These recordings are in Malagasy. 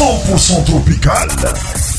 100% tropical.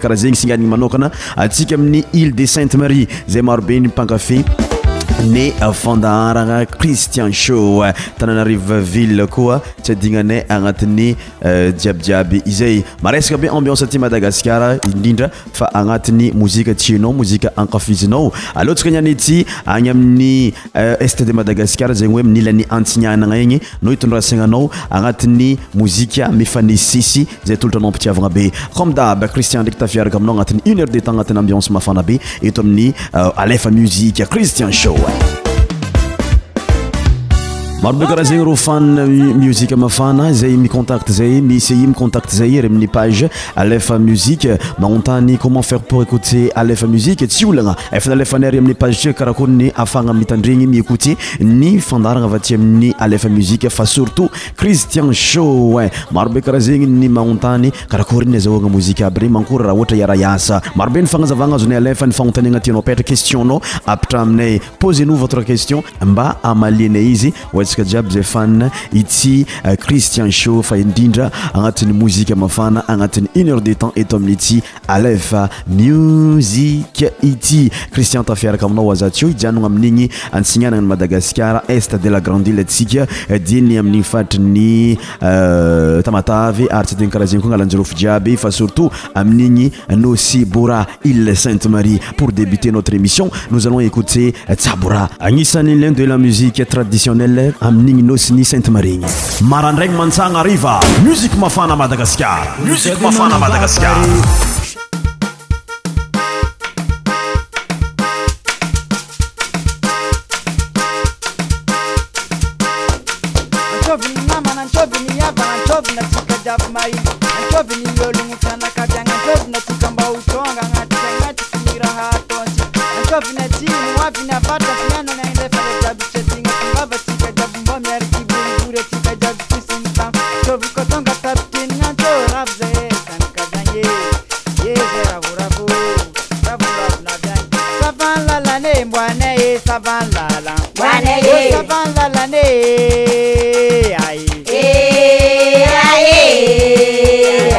kara zegny isinganigny manokana atsika amin'ny ile des sainte marie zay marobe ny pangafe ny fandaharana cristian sho tagnàna riveville koa tsy adignanay agnatiny jiabijiaby euh, izay maresaka be ambianse ty madagaskar indrindra fa agnatiny mozika tianao mozika akafizinao alotsyka anany ity agny amin'ny euh, st de madagaskar zegny hoe minilan'ny antsinanana igny no itondrasainanao agnatin'ny mozika mefanysisy zay tolotranao ampitiavagna be komedab cristian ndraiky tafiaraka aminao agnatin'y une heure de temps agnatin'ny ambianse mafana be eto amin'ny euh, alefa muzike cristian sho away. maro be karaha zegny rfa imfanaay minta zayta a iiey jiaby zay fan ity euh, cristian sho fa indrindra agnatin'ny mozike mafana agnatin'ny une heure de temps eto amin'ity alef muzike ity christian tafiaraka aminao azaty o ijiagnono amin'igny antsignanana i madagascar est de la grande ville asika diny amin'igny fatri ny euh, tamatavy ary tsy teny kara zay koa analanjorofo jiaby fa surtout amin'igny no sibora ile sainte marie pour débuter notre émission nos alon écoute tsabora agnisany lun de la musique traditionnelle amin'igny no sy ny sainte marigny marandragny mantsana riva musik mafana madagasikaramusikmafana madagaskaaaooa savalala e, wane ye savalala ne ai ai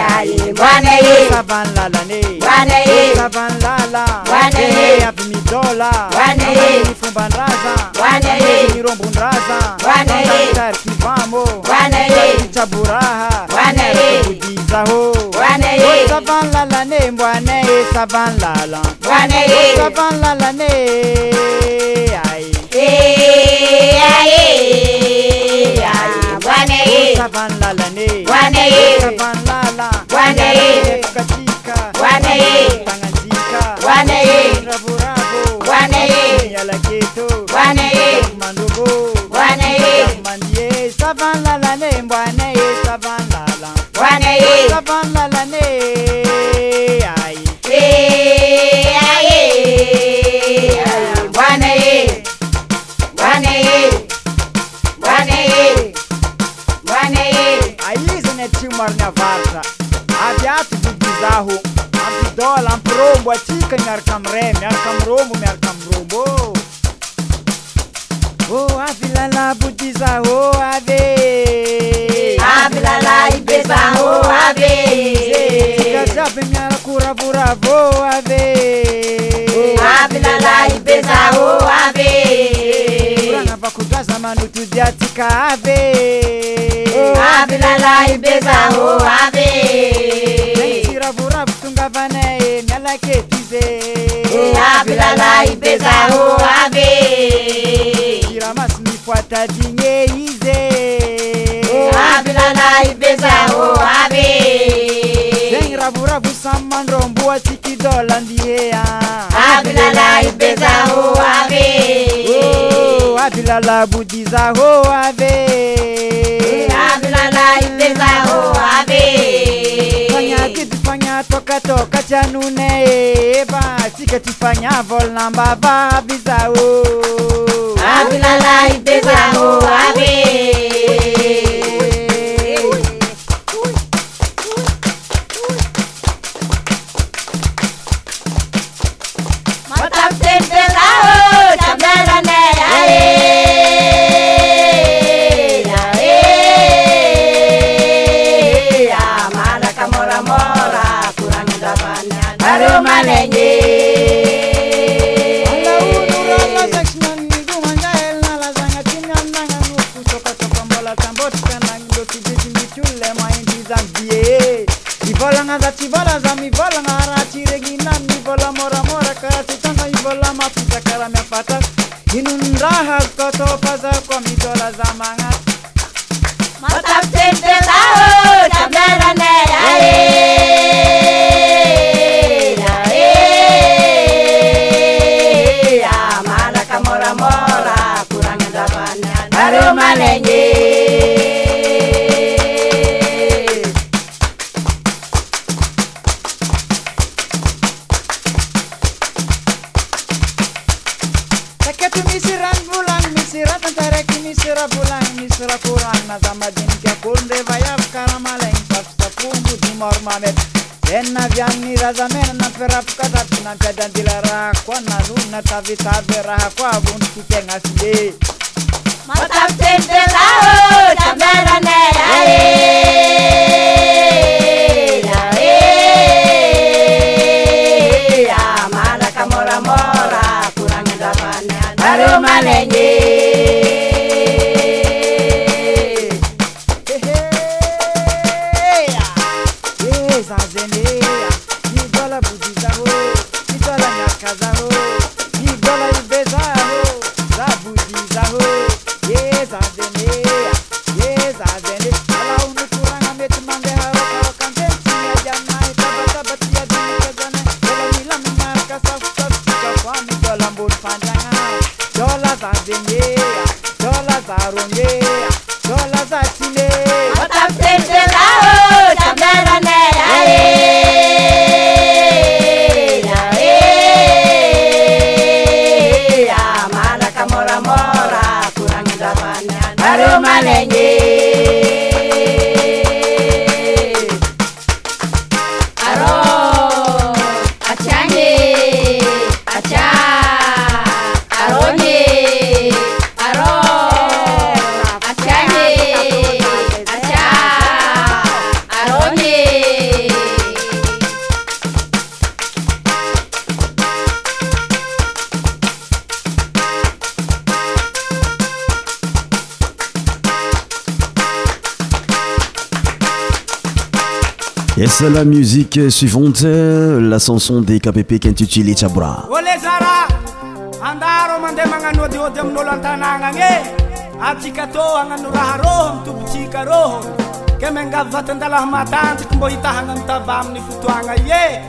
ai wane ye savalala ne wane ye savalala wane ye avimidola wane ye fumbandraza wane ye mirombundraza wane ye tarkivamo wane ye chaburaha wane ye kudizaho savan la la ne mbwane e savan la la mbwane e savan la la ne ai e ai ai mbwane e oh, savan la la ne mbwane eh. e e eh. savan oamprombo atika miarata amray miaraka mrombo miarata romboô avyala bodizô avaby miarakoravora vôvranavakooazamanotoi tka av Savane e nyalake tize E abilala ibeza ho ave Kiramas mifuata dinye ize E abilala ibeza ho ave Zeng rabu rabu samandro mbuwa tiki dola ndiye Abilala ave oh, la budiza ho ave E abilala ibeza ave agna tokatoka tianona eeba sika tifagna vol nambava abizaôabilalai Music 'la musique suivante la canson de kapepe q intitilétabra olezara andarô mandeha magnanoadyôdy amin'olo antanagnagne atsika tohagna anoraha roho mitobotsika roho ke mingava vatandalaha matanjiky mbô hitahagna anytava aminny fotoagna ie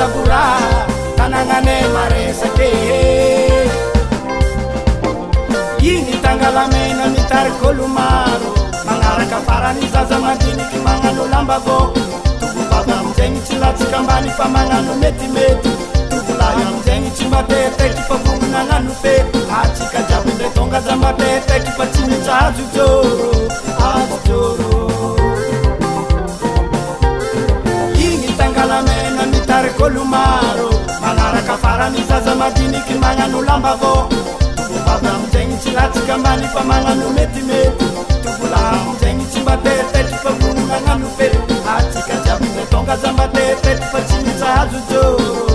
abraha tananane maresatee iny tangalamena mitarikolo maro magnaraka afaranyzaza madiniky magnano lambavon tovobaty aminzagny tsy latsika ambany fa magnano metimety tovolahy aminzagny tsy mape tako fa voanagnano pe la tsika jiabyndra tongaza mabe tako fa tsy mijajojoro ajoro arkolo maro manaraka farany zaza makiniky magnano lamba vô tovovata amonzagny tsy latsika mbany fa magnano metimety tovolaha amonzagny tsy mape fatra fa vonona agnano fety atsika jiabynetongaza mape fatra fa tsy misahazojo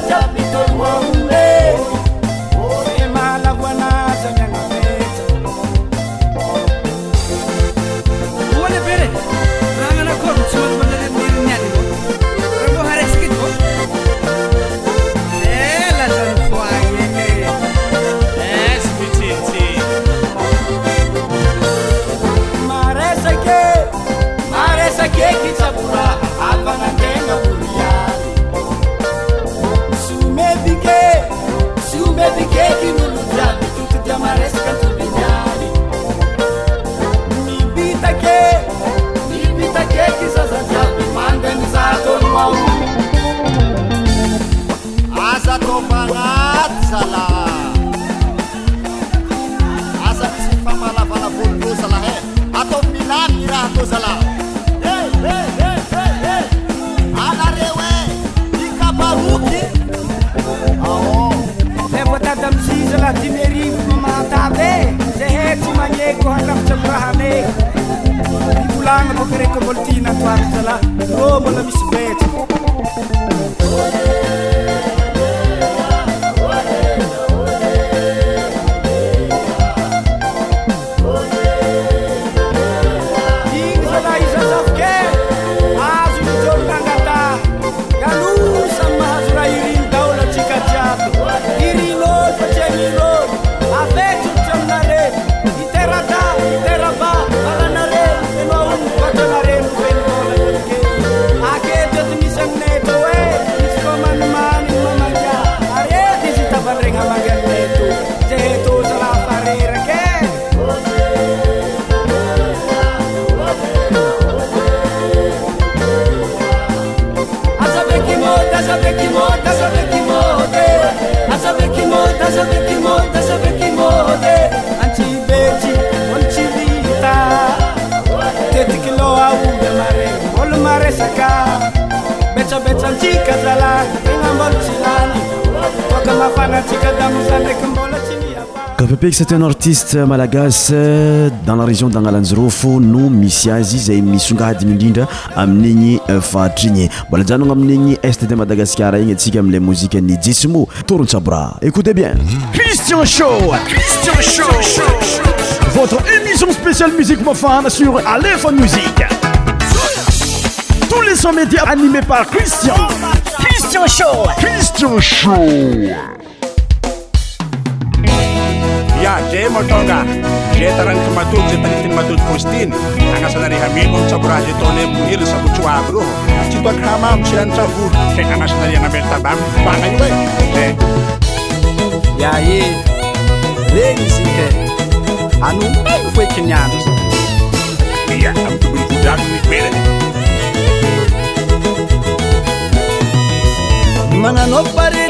Acha pito anibei ivit tetikilo aare olo mareska betabeantika zalambaloilamafanatika damozandekembol pepeky satin artiste malagas euh, dans la région dagngalanze rofo no misy azy zay misyongadi mindrindra amin'igny euh, fatra igny mbola njanono amin'igny std madagasikara igny atsika amiley mozikany jismo tourno-tsabra écoute bien christian shoristian show ya Jay motoga Jay Taran Kamatut, Jay Tanitin Matut Pustin, Angasanari Hamibo, Sabura, Jay Tone Muhir, Sabuchua Abru, Chitwa Khama, Chiran Chahur, Jay Angasanari Anabel Tabam, Banga Yue, ya ye Leni Sike, Anu, Fue Kenyanos. Anu. ya am tu bin kudak ni mere. Mana no pare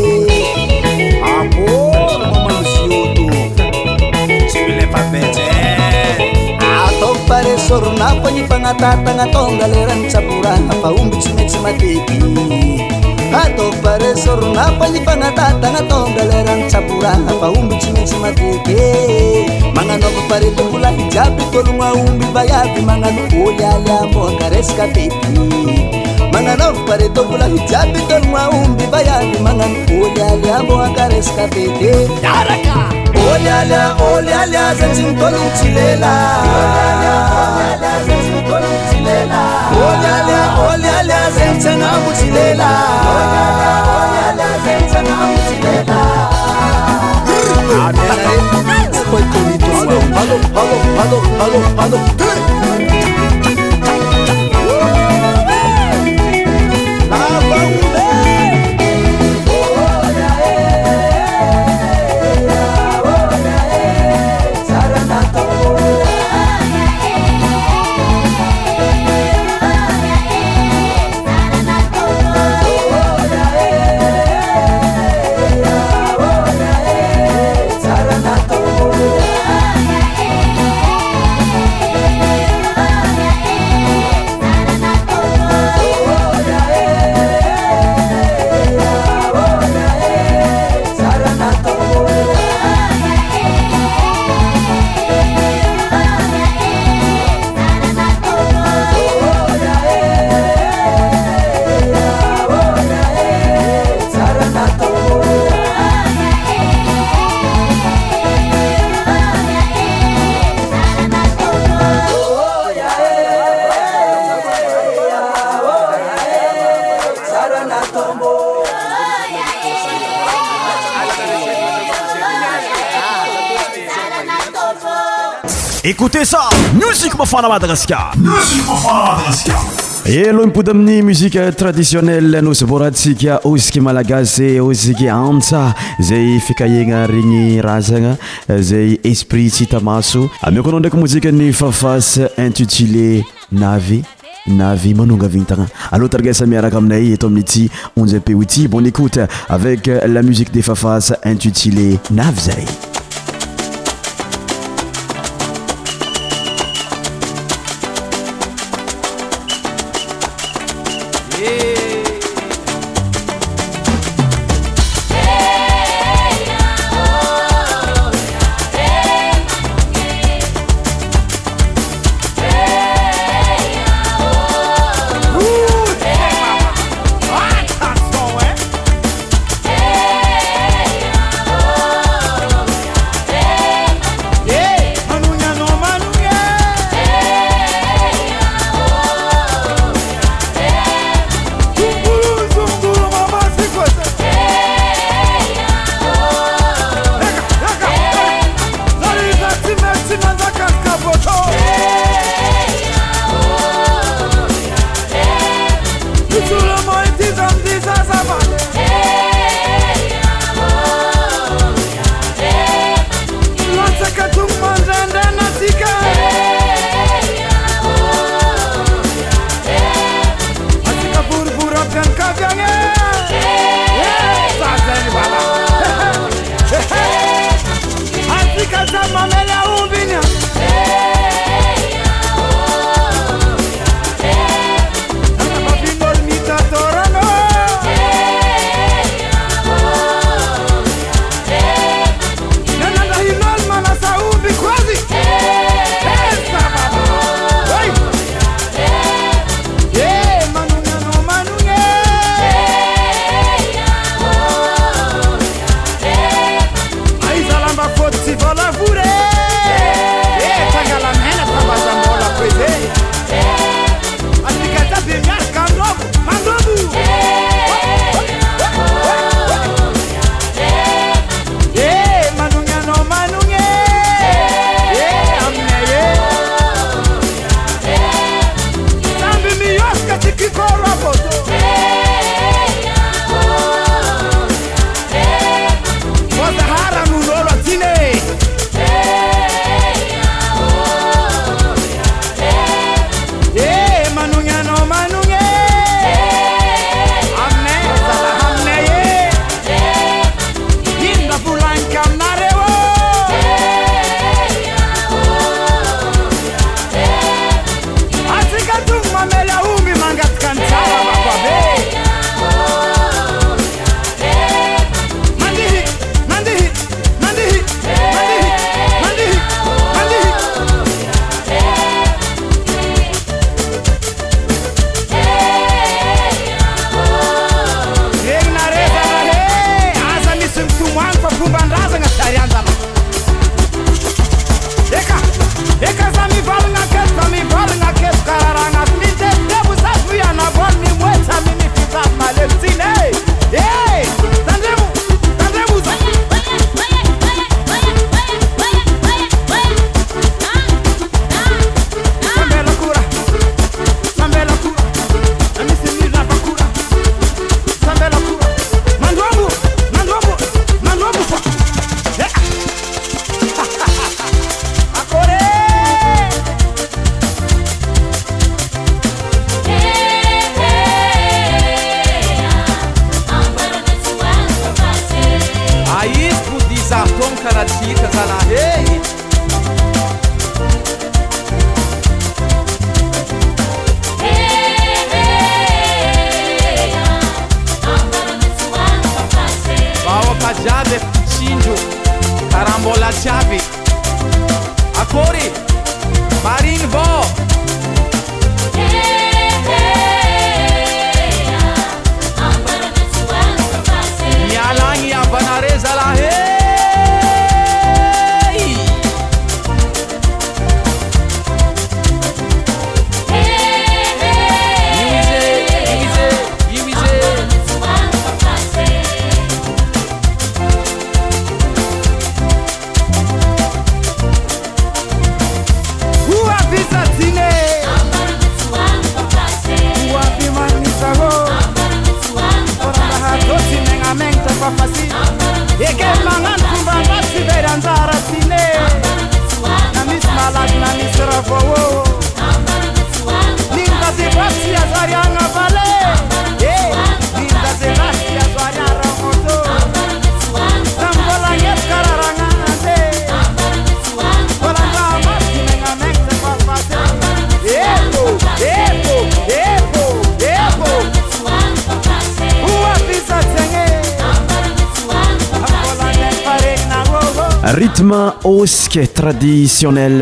t faresornpni pagatatagatonggal eran apur paumbi ssm ata fresornaponyi pangatatagatongaleran capurpaumbi snsm manganoareteulaijabrikolugaumbi bayabi manganok olialiaakareskt mangan ampare tokula hijabi tonwa umbi bayabi mangan olala moagares kapete daraka olala olala zancin tolum écoute sa musike mafana madagaskarmsi faamadagaska ialoha mipody amin'ny muzike traditionnelle no syboratsika osky malagasy osiky antsa zay fikahena regny razana zay esprit tsy hitamaso amiokoanao ndraiky mozike ny faafasy intutilé navy navy manonga avintagna aleoa tarigasa miaraka aminay eto amin'n'iaty onj apouty bon écoute avec la musique de fafas intutilé navy zay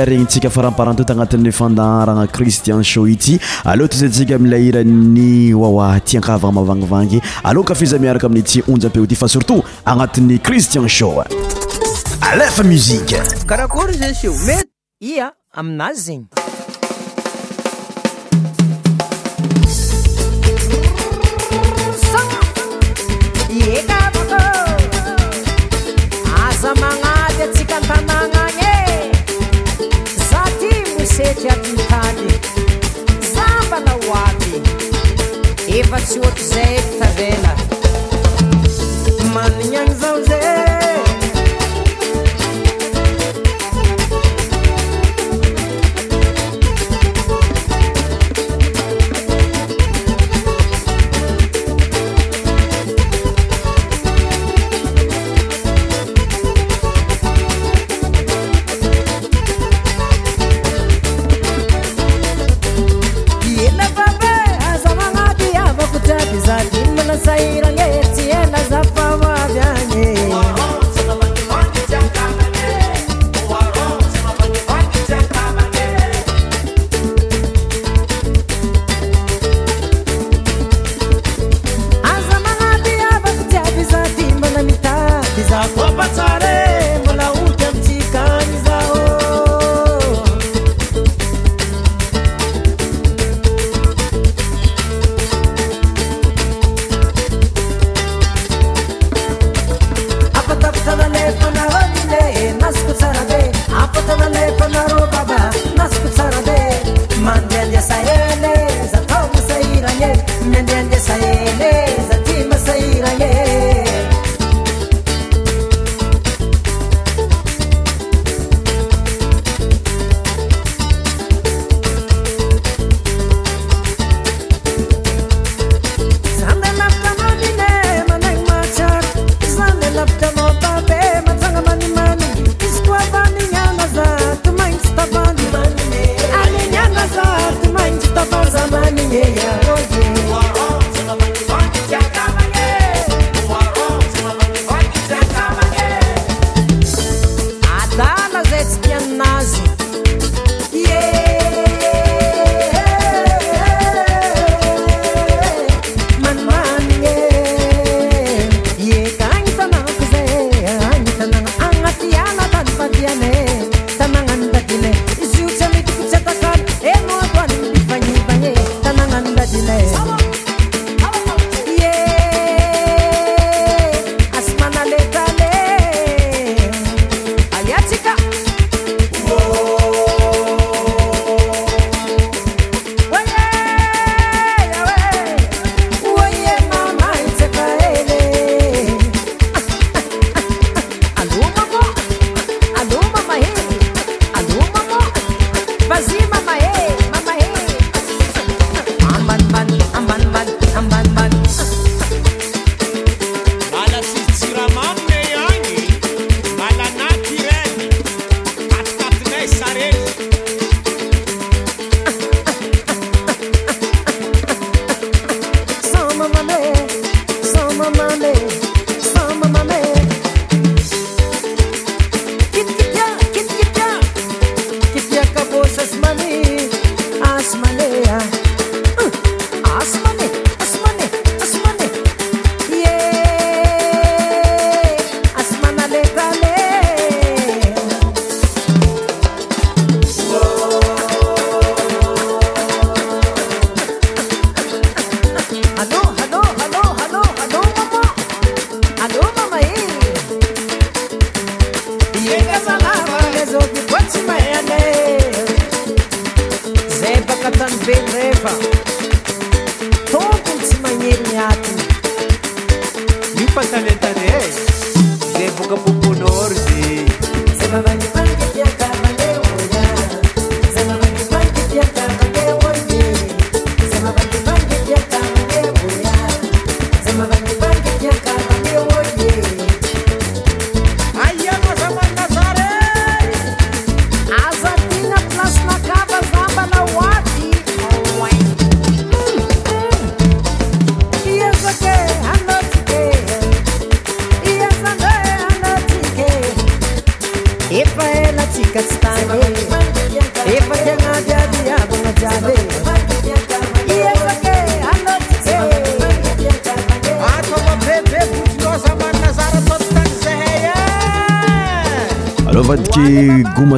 regny tsikafarapartt agnati'y fandaharana cristian sho ity aloa tzatsika amilairanny oawa tiankavana mavangivangy alokafiza miaraka amin'y ti onj ampeo ty fa surtout agnatin'ny christian sho alefamik karakoryamety ia aminazy zegny בציות זהת תונה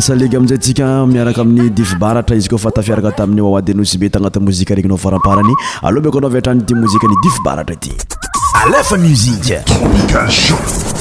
salege aminizay tsika miaraka amin'ny difi baratra izy koa fa tafiaraka tamin'ny oawadynosy be tanatiny mozika regninao faramparany alohabyko anao aviatrany di mozika ny dify baratra ty alefa msika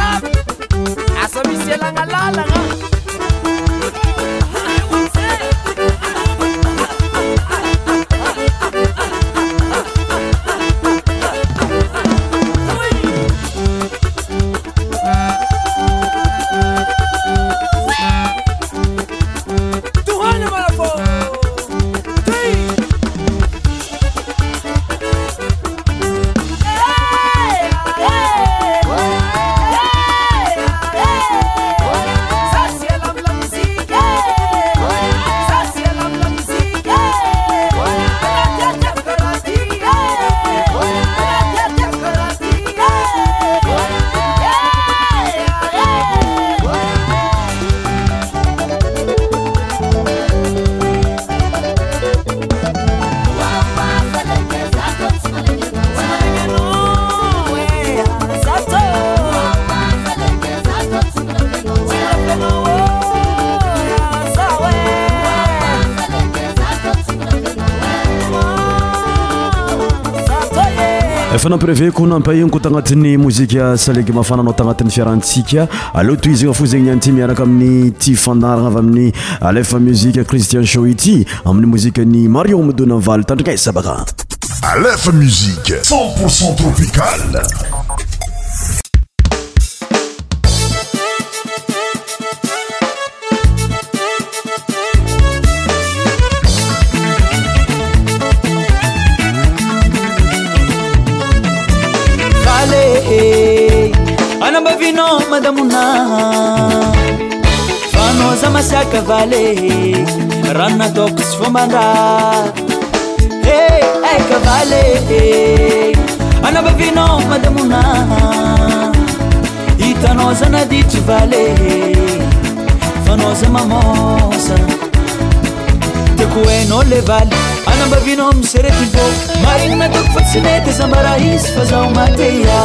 la la, la, la. preve ko nampahinyko tagnatin'ny mozika saleg mafana nao tagnatin'ny fiarantsika aleoa toy zegny fo zegny anty miaraka amin'ny ti fanarana avy amin'ny alefa muzika christian sho ity amin'ny mozika ny marion modona val tandrigna aysa baka alefa muzike c0ntpourcent tropicale bvia madamo fanaoza masiaka valee rannatôksy fombandra eaka valee anambavina madamona itanaozanadity valee fanaoza mamosa teko hoana le valy anamba vina miseredivô marignnatoko fasinety zambarahizy fazao mateaioa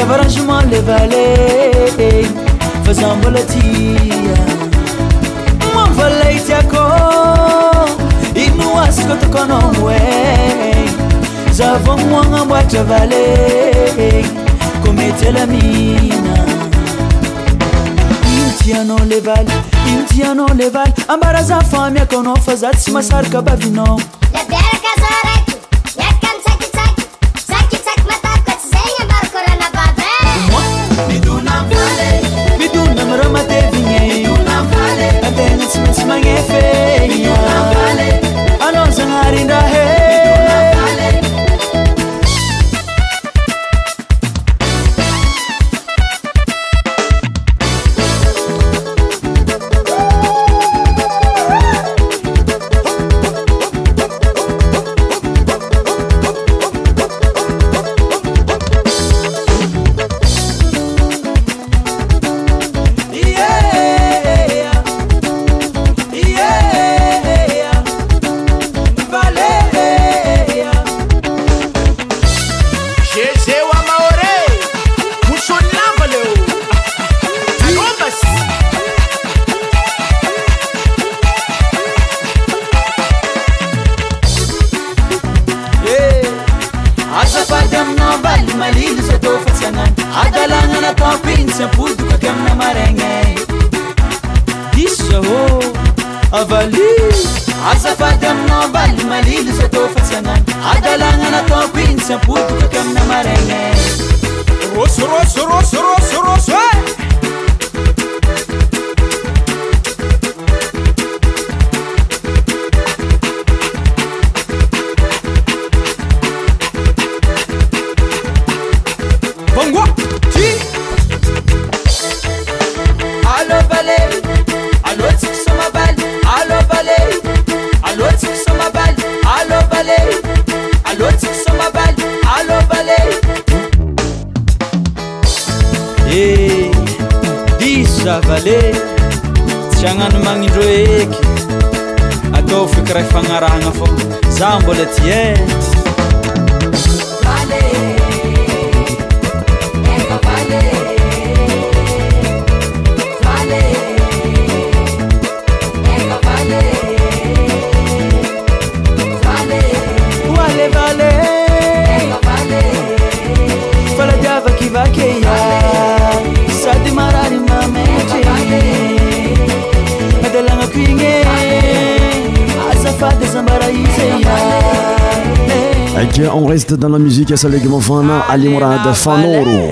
ttsrndnvranementleva zabolatia manvalaitiakô ino oasykôtokanaonoe za vanoagnamboatra vale ko metelamina inotianao levaly inotianao levaly ambaraza famiakaanao fa zaty sy masaraka ba vinano k on reste dans la musique sa legmo fane alimorade fanoro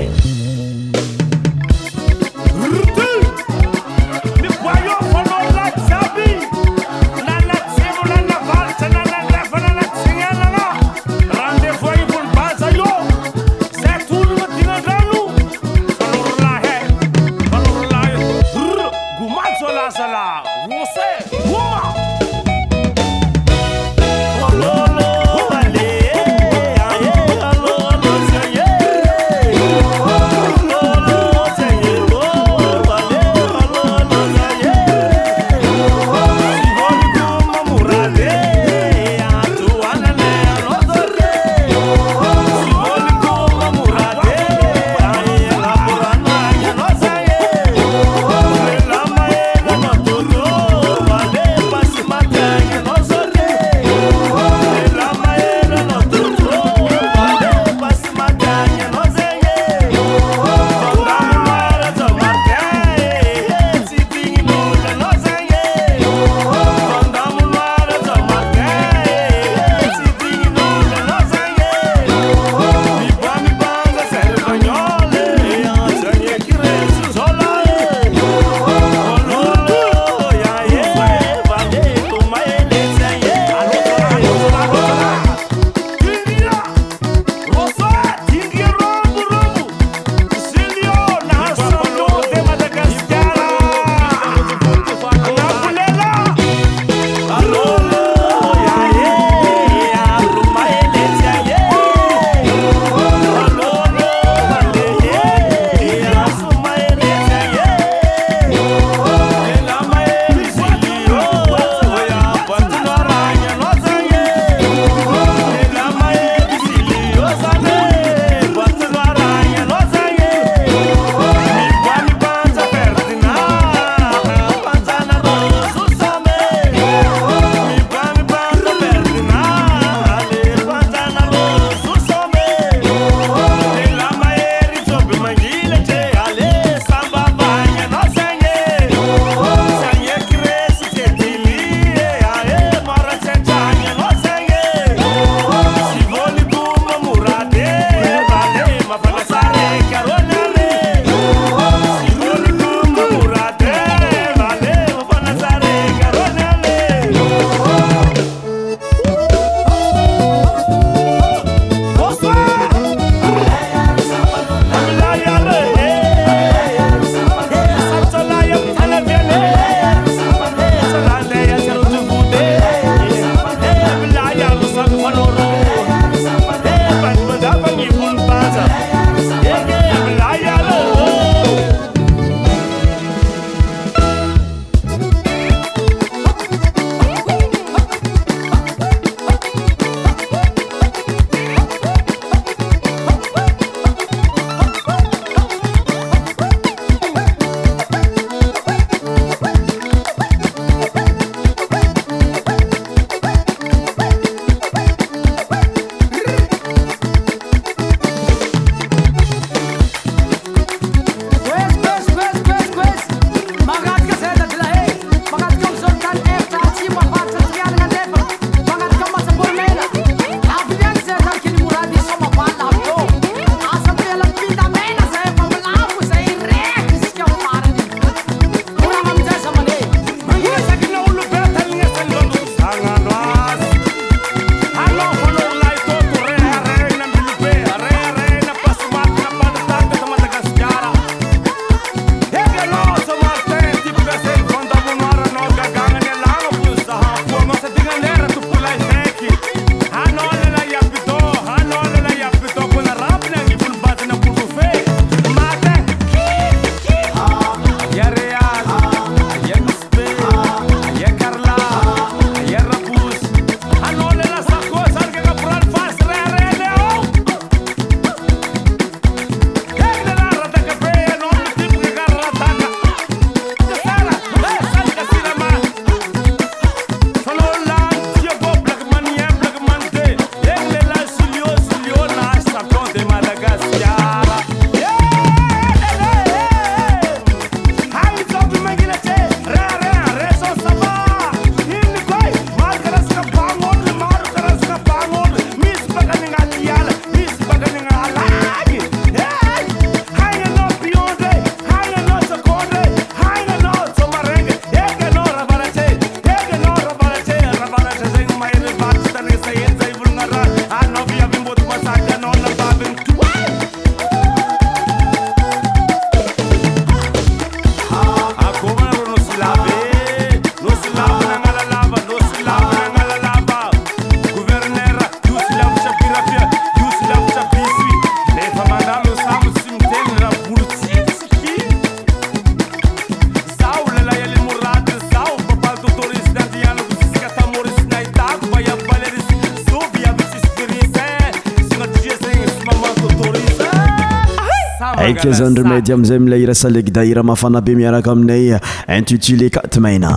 ka zany remaidy amin'izay mila ira salegda ira mafana be miaraka aminay intitulé catemaina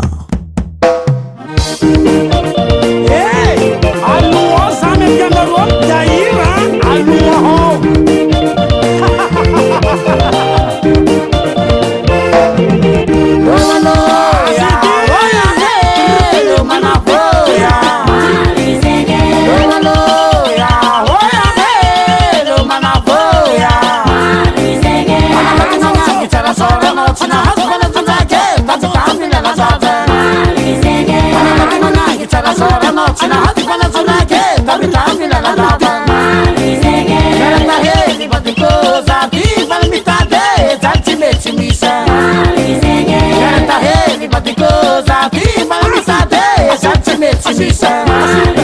So a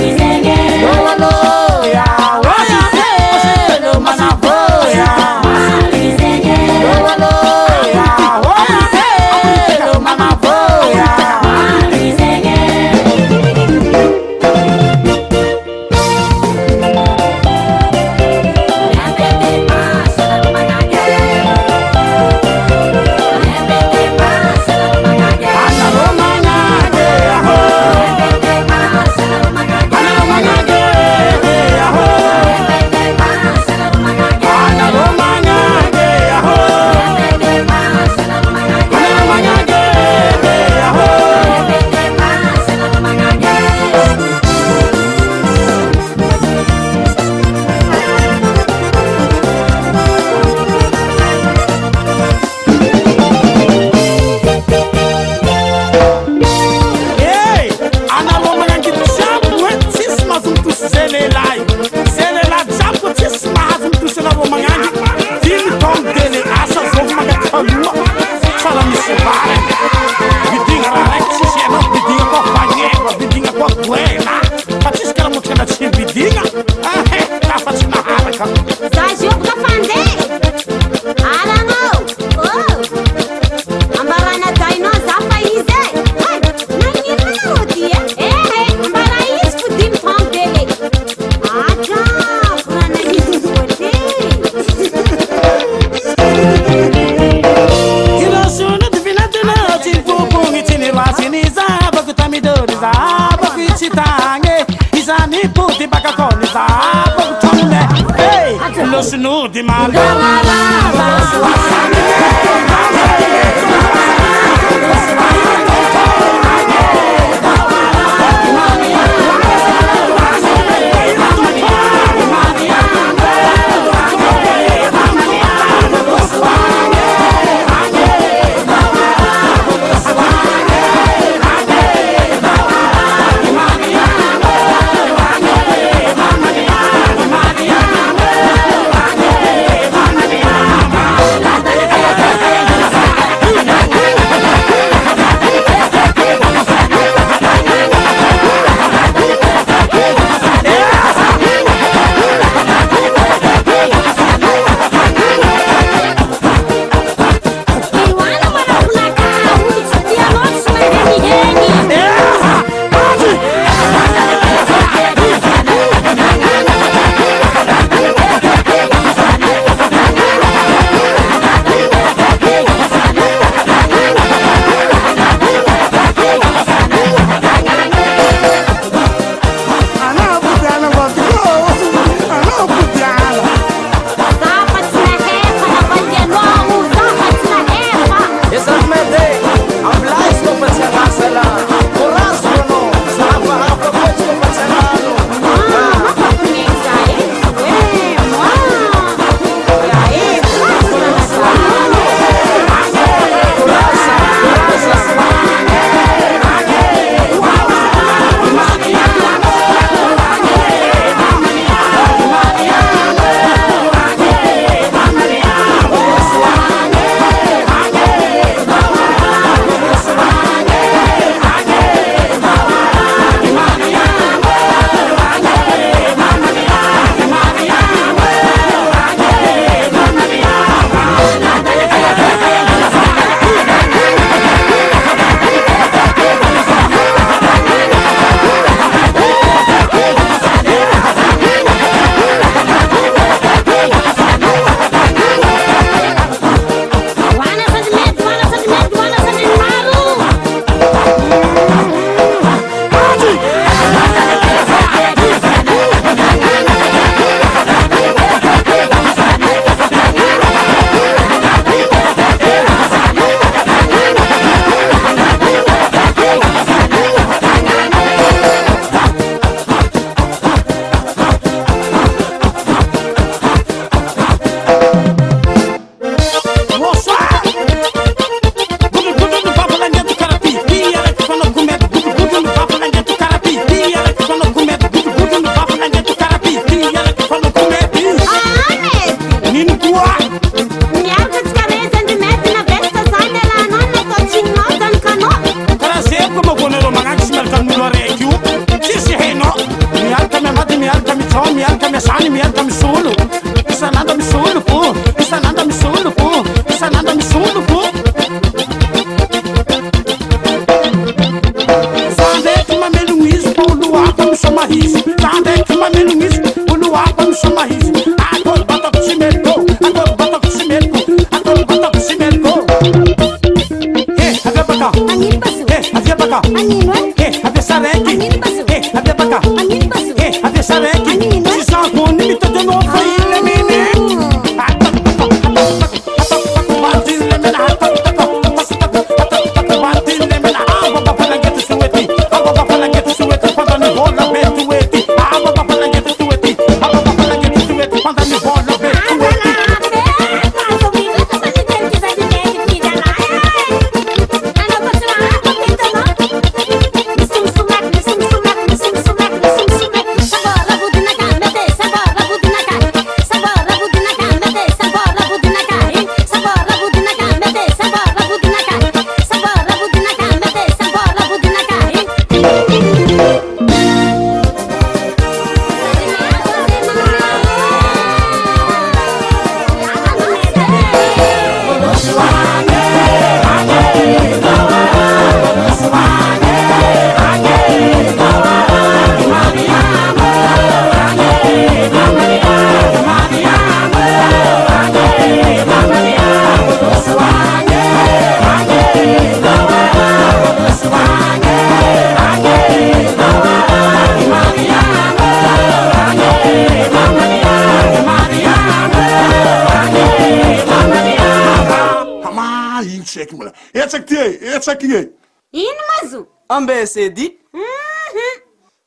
ino mazo abesedy mhm.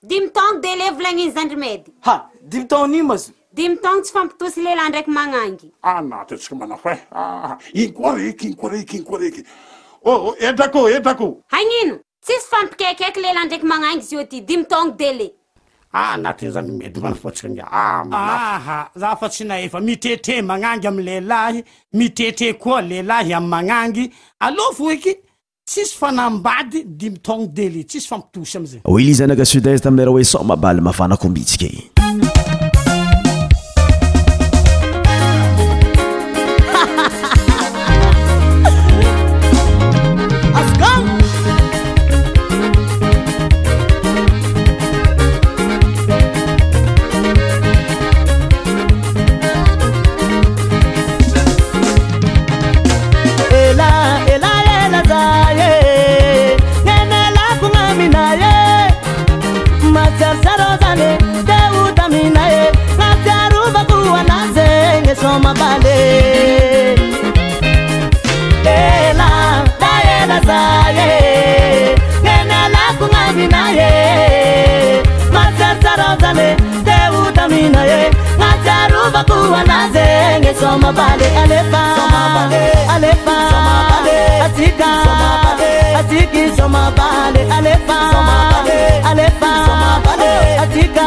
dimytongo dele volanino zandromedya dimytoniny mazo dimytongo tsy fampitosy lela ndraky manangy anytska manao inkorekynoekkekyôeakô erakô anino tsisy fampikakaiky lela ndraiky manangy zo ty dimytongo dele ah, natny zandromady manaôtkaa ah, za fa tsy naefa mitetre manangy amy lelahy mitete koa lelahy amy manangyô tsisy fanambady dimy tone delé tsisy fampitosy amzay oelizyanaka sudest amin'y raha hoe somabaly mafanakombitsika i somabale alefa alefa atika atiki somabale alefa alefa atika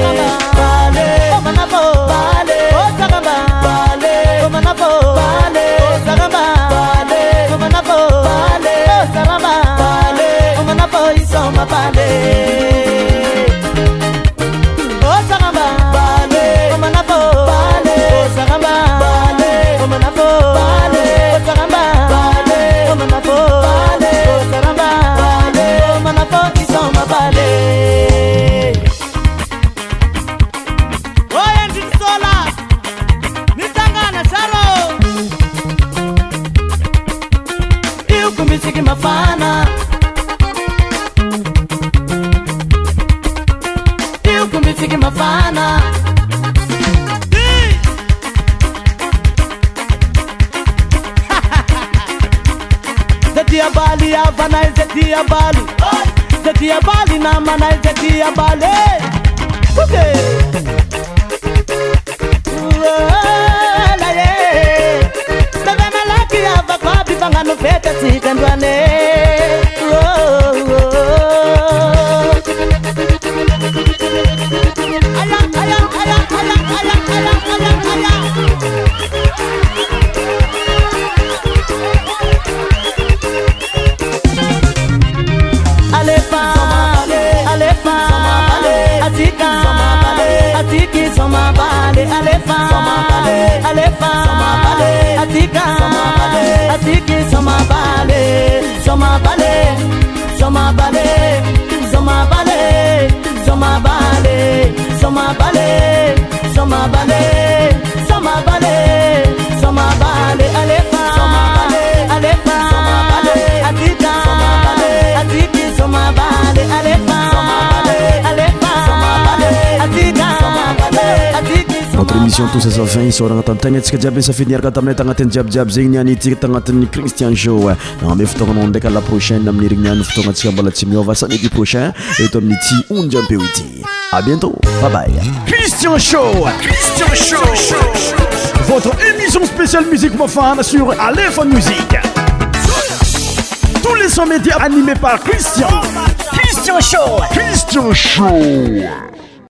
ba ba ba. a v0 soanatantegna antsika jiaby n safidiniaraka taminay tagnatin'y jiabyjiaby zegny niany itika tagnatin'ny cristian show aname fotonanao ndraiky la prochain amin'nyirinyanny fotona ntsika mbola tsy miova samedi prochain eto amin'y tsy onjy ampeo ity a bientôt babay